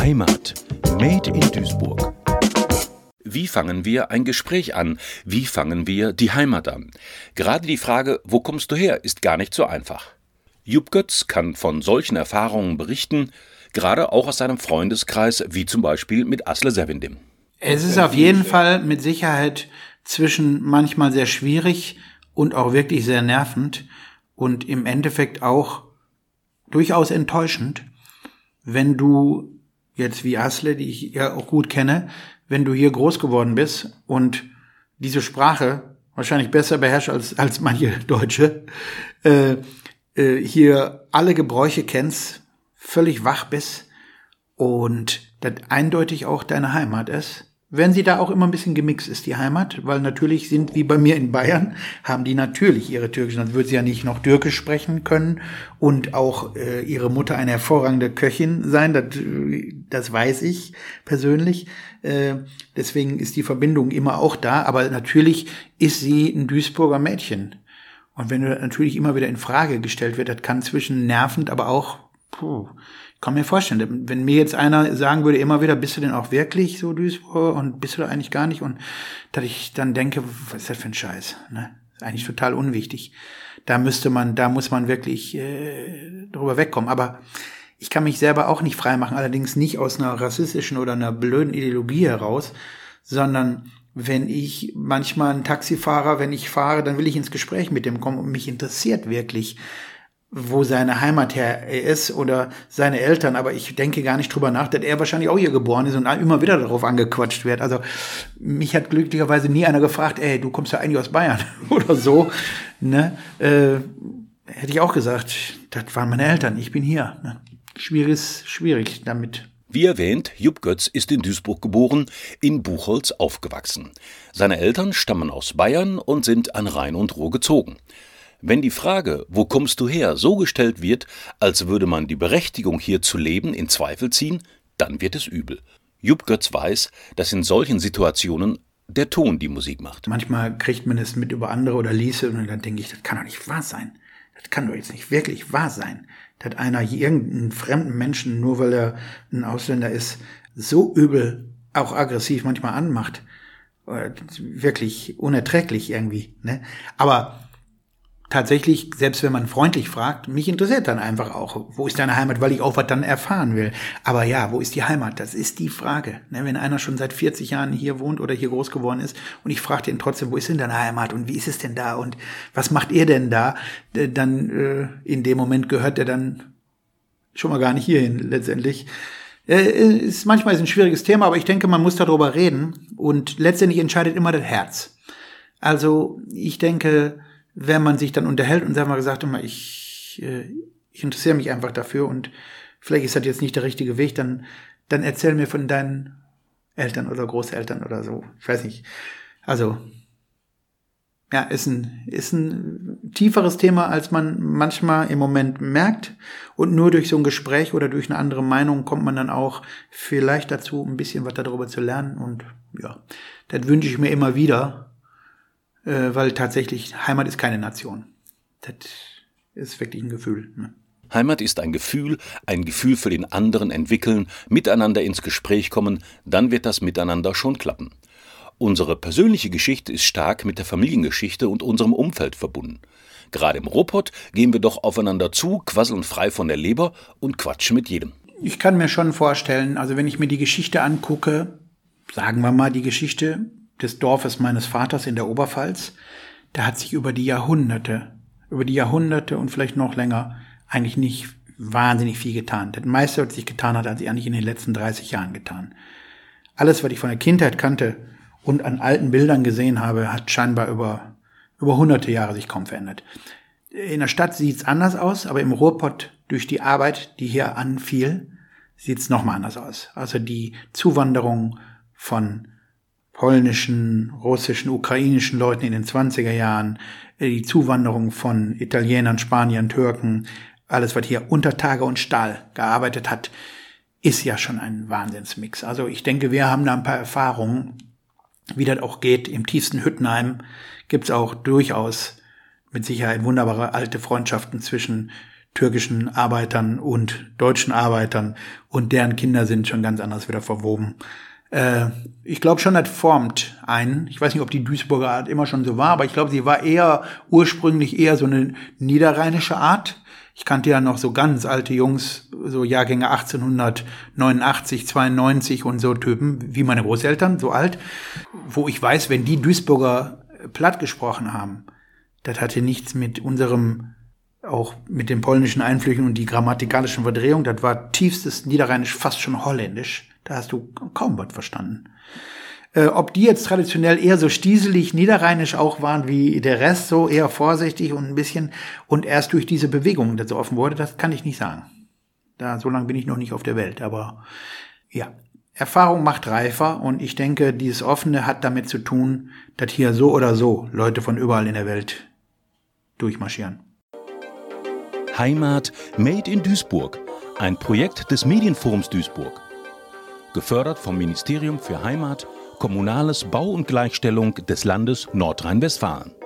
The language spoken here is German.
Heimat. Made in Duisburg. Wie fangen wir ein Gespräch an? Wie fangen wir die Heimat an? Gerade die Frage, wo kommst du her, ist gar nicht so einfach. Jupp Götz kann von solchen Erfahrungen berichten, gerade auch aus seinem Freundeskreis, wie zum Beispiel mit Asle Sevindim. Es ist auf jeden Fall mit Sicherheit zwischen manchmal sehr schwierig und auch wirklich sehr nervend und im Endeffekt auch durchaus enttäuschend, wenn du jetzt wie Asle, die ich ja auch gut kenne, wenn du hier groß geworden bist und diese Sprache wahrscheinlich besser beherrscht als, als manche Deutsche, äh, äh, hier alle Gebräuche kennst, völlig wach bist und das eindeutig auch deine Heimat ist wenn sie da auch immer ein bisschen gemixt ist, die Heimat, weil natürlich sind, wie bei mir in Bayern, haben die natürlich ihre türkischen, dann würde sie ja nicht noch Türkisch sprechen können und auch äh, ihre Mutter eine hervorragende Köchin sein, das, das weiß ich persönlich. Äh, deswegen ist die Verbindung immer auch da, aber natürlich ist sie ein Duisburger Mädchen. Und wenn du natürlich immer wieder in Frage gestellt wird, das kann zwischen nervend, aber auch puh, kann mir vorstellen, wenn mir jetzt einer sagen würde, immer wieder, bist du denn auch wirklich so Duisburg und bist du da eigentlich gar nicht? Und dass ich dann denke, was ist das für ein Scheiß? Ne? Ist eigentlich total unwichtig. Da müsste man, da muss man wirklich äh, drüber wegkommen. Aber ich kann mich selber auch nicht freimachen, allerdings nicht aus einer rassistischen oder einer blöden Ideologie heraus, sondern wenn ich manchmal ein Taxifahrer, wenn ich fahre, dann will ich ins Gespräch mit dem kommen und mich interessiert wirklich, wo seine Heimat her ist oder seine Eltern, aber ich denke gar nicht drüber nach, dass er wahrscheinlich auch hier geboren ist und immer wieder darauf angequatscht wird. Also mich hat glücklicherweise nie einer gefragt, ey, du kommst ja eigentlich aus Bayern oder so. Ne? Äh, hätte ich auch gesagt, das waren meine Eltern, ich bin hier. Ne? Schwierig, schwierig damit. Wie erwähnt, Jupp Götz ist in Duisburg geboren, in Buchholz aufgewachsen. Seine Eltern stammen aus Bayern und sind an Rhein und Ruhr gezogen. Wenn die Frage, wo kommst du her, so gestellt wird, als würde man die Berechtigung hier zu leben in Zweifel ziehen, dann wird es übel. Jupp Götz weiß, dass in solchen Situationen der Ton die Musik macht. Manchmal kriegt man es mit über andere oder liest und dann denke ich, das kann doch nicht wahr sein. Das kann doch jetzt nicht wirklich wahr sein, dass einer irgendeinen fremden Menschen, nur weil er ein Ausländer ist, so übel, auch aggressiv manchmal anmacht. Wirklich unerträglich irgendwie. Ne? Aber tatsächlich, selbst wenn man freundlich fragt, mich interessiert dann einfach auch, wo ist deine Heimat, weil ich auch was dann erfahren will. Aber ja, wo ist die Heimat? Das ist die Frage. Ne, wenn einer schon seit 40 Jahren hier wohnt oder hier groß geworden ist und ich frage ihn trotzdem, wo ist denn deine Heimat und wie ist es denn da und was macht ihr denn da? Dann äh, in dem Moment gehört er dann schon mal gar nicht hierhin letztendlich. Äh, ist manchmal ist ein schwieriges Thema, aber ich denke, man muss darüber reden und letztendlich entscheidet immer das Herz. Also ich denke, wenn man sich dann unterhält und mal gesagt immer, ich, äh, ich interessiere mich einfach dafür und vielleicht ist das jetzt nicht der richtige Weg, dann, dann erzähl mir von deinen Eltern oder Großeltern oder so. Ich weiß nicht. Also, ja, ist ein, ist ein tieferes Thema, als man manchmal im Moment merkt. Und nur durch so ein Gespräch oder durch eine andere Meinung kommt man dann auch vielleicht dazu, ein bisschen was darüber zu lernen. Und ja, das wünsche ich mir immer wieder, äh, weil tatsächlich Heimat ist keine Nation. Das ist wirklich ein Gefühl. Ne? Heimat ist ein Gefühl, ein Gefühl für den anderen entwickeln, miteinander ins Gespräch kommen, dann wird das miteinander schon klappen. Unsere persönliche Geschichte ist stark mit der Familiengeschichte und unserem Umfeld verbunden. Gerade im Robot gehen wir doch aufeinander zu, quasseln frei von der Leber und quatschen mit jedem. Ich kann mir schon vorstellen, also wenn ich mir die Geschichte angucke, sagen wir mal die Geschichte des Dorfes meines Vaters in der Oberpfalz, da hat sich über die Jahrhunderte, über die Jahrhunderte und vielleicht noch länger eigentlich nicht wahnsinnig viel getan. Das meiste, was sich getan hat, hat sich eigentlich in den letzten 30 Jahren getan. Alles, was ich von der Kindheit kannte und an alten Bildern gesehen habe, hat scheinbar über, über hunderte Jahre sich kaum verändert. In der Stadt sieht's anders aus, aber im Ruhrpott durch die Arbeit, die hier anfiel, sieht's nochmal anders aus. Also die Zuwanderung von polnischen, russischen, ukrainischen Leuten in den 20er Jahren, äh, die Zuwanderung von Italienern, Spaniern, Türken, alles, was hier unter Tage und Stahl gearbeitet hat, ist ja schon ein Wahnsinnsmix. Also ich denke, wir haben da ein paar Erfahrungen, wie das auch geht. Im tiefsten Hüttenheim gibt's auch durchaus mit Sicherheit wunderbare alte Freundschaften zwischen türkischen Arbeitern und deutschen Arbeitern und deren Kinder sind schon ganz anders wieder verwoben. Äh, ich glaube schon, das formt einen. Ich weiß nicht, ob die Duisburger Art immer schon so war, aber ich glaube, sie war eher ursprünglich eher so eine niederrheinische Art. Ich kannte ja noch so ganz alte Jungs, so Jahrgänge 1889, 92 und so Typen, wie meine Großeltern, so alt, wo ich weiß, wenn die Duisburger platt gesprochen haben, das hatte nichts mit unserem, auch mit den polnischen Einflüchen und die grammatikalischen Verdrehungen, das war tiefstes Niederrheinisch, fast schon holländisch. Da hast du kaum was verstanden. Äh, ob die jetzt traditionell eher so stieselig niederrheinisch auch waren wie der Rest, so eher vorsichtig und ein bisschen und erst durch diese Bewegung das so offen wurde, das kann ich nicht sagen. Da so lange bin ich noch nicht auf der Welt, aber ja. Erfahrung macht reifer und ich denke, dieses Offene hat damit zu tun, dass hier so oder so Leute von überall in der Welt durchmarschieren. Heimat Made in Duisburg, ein Projekt des Medienforums Duisburg. Gefördert vom Ministerium für Heimat, Kommunales Bau und Gleichstellung des Landes Nordrhein-Westfalen.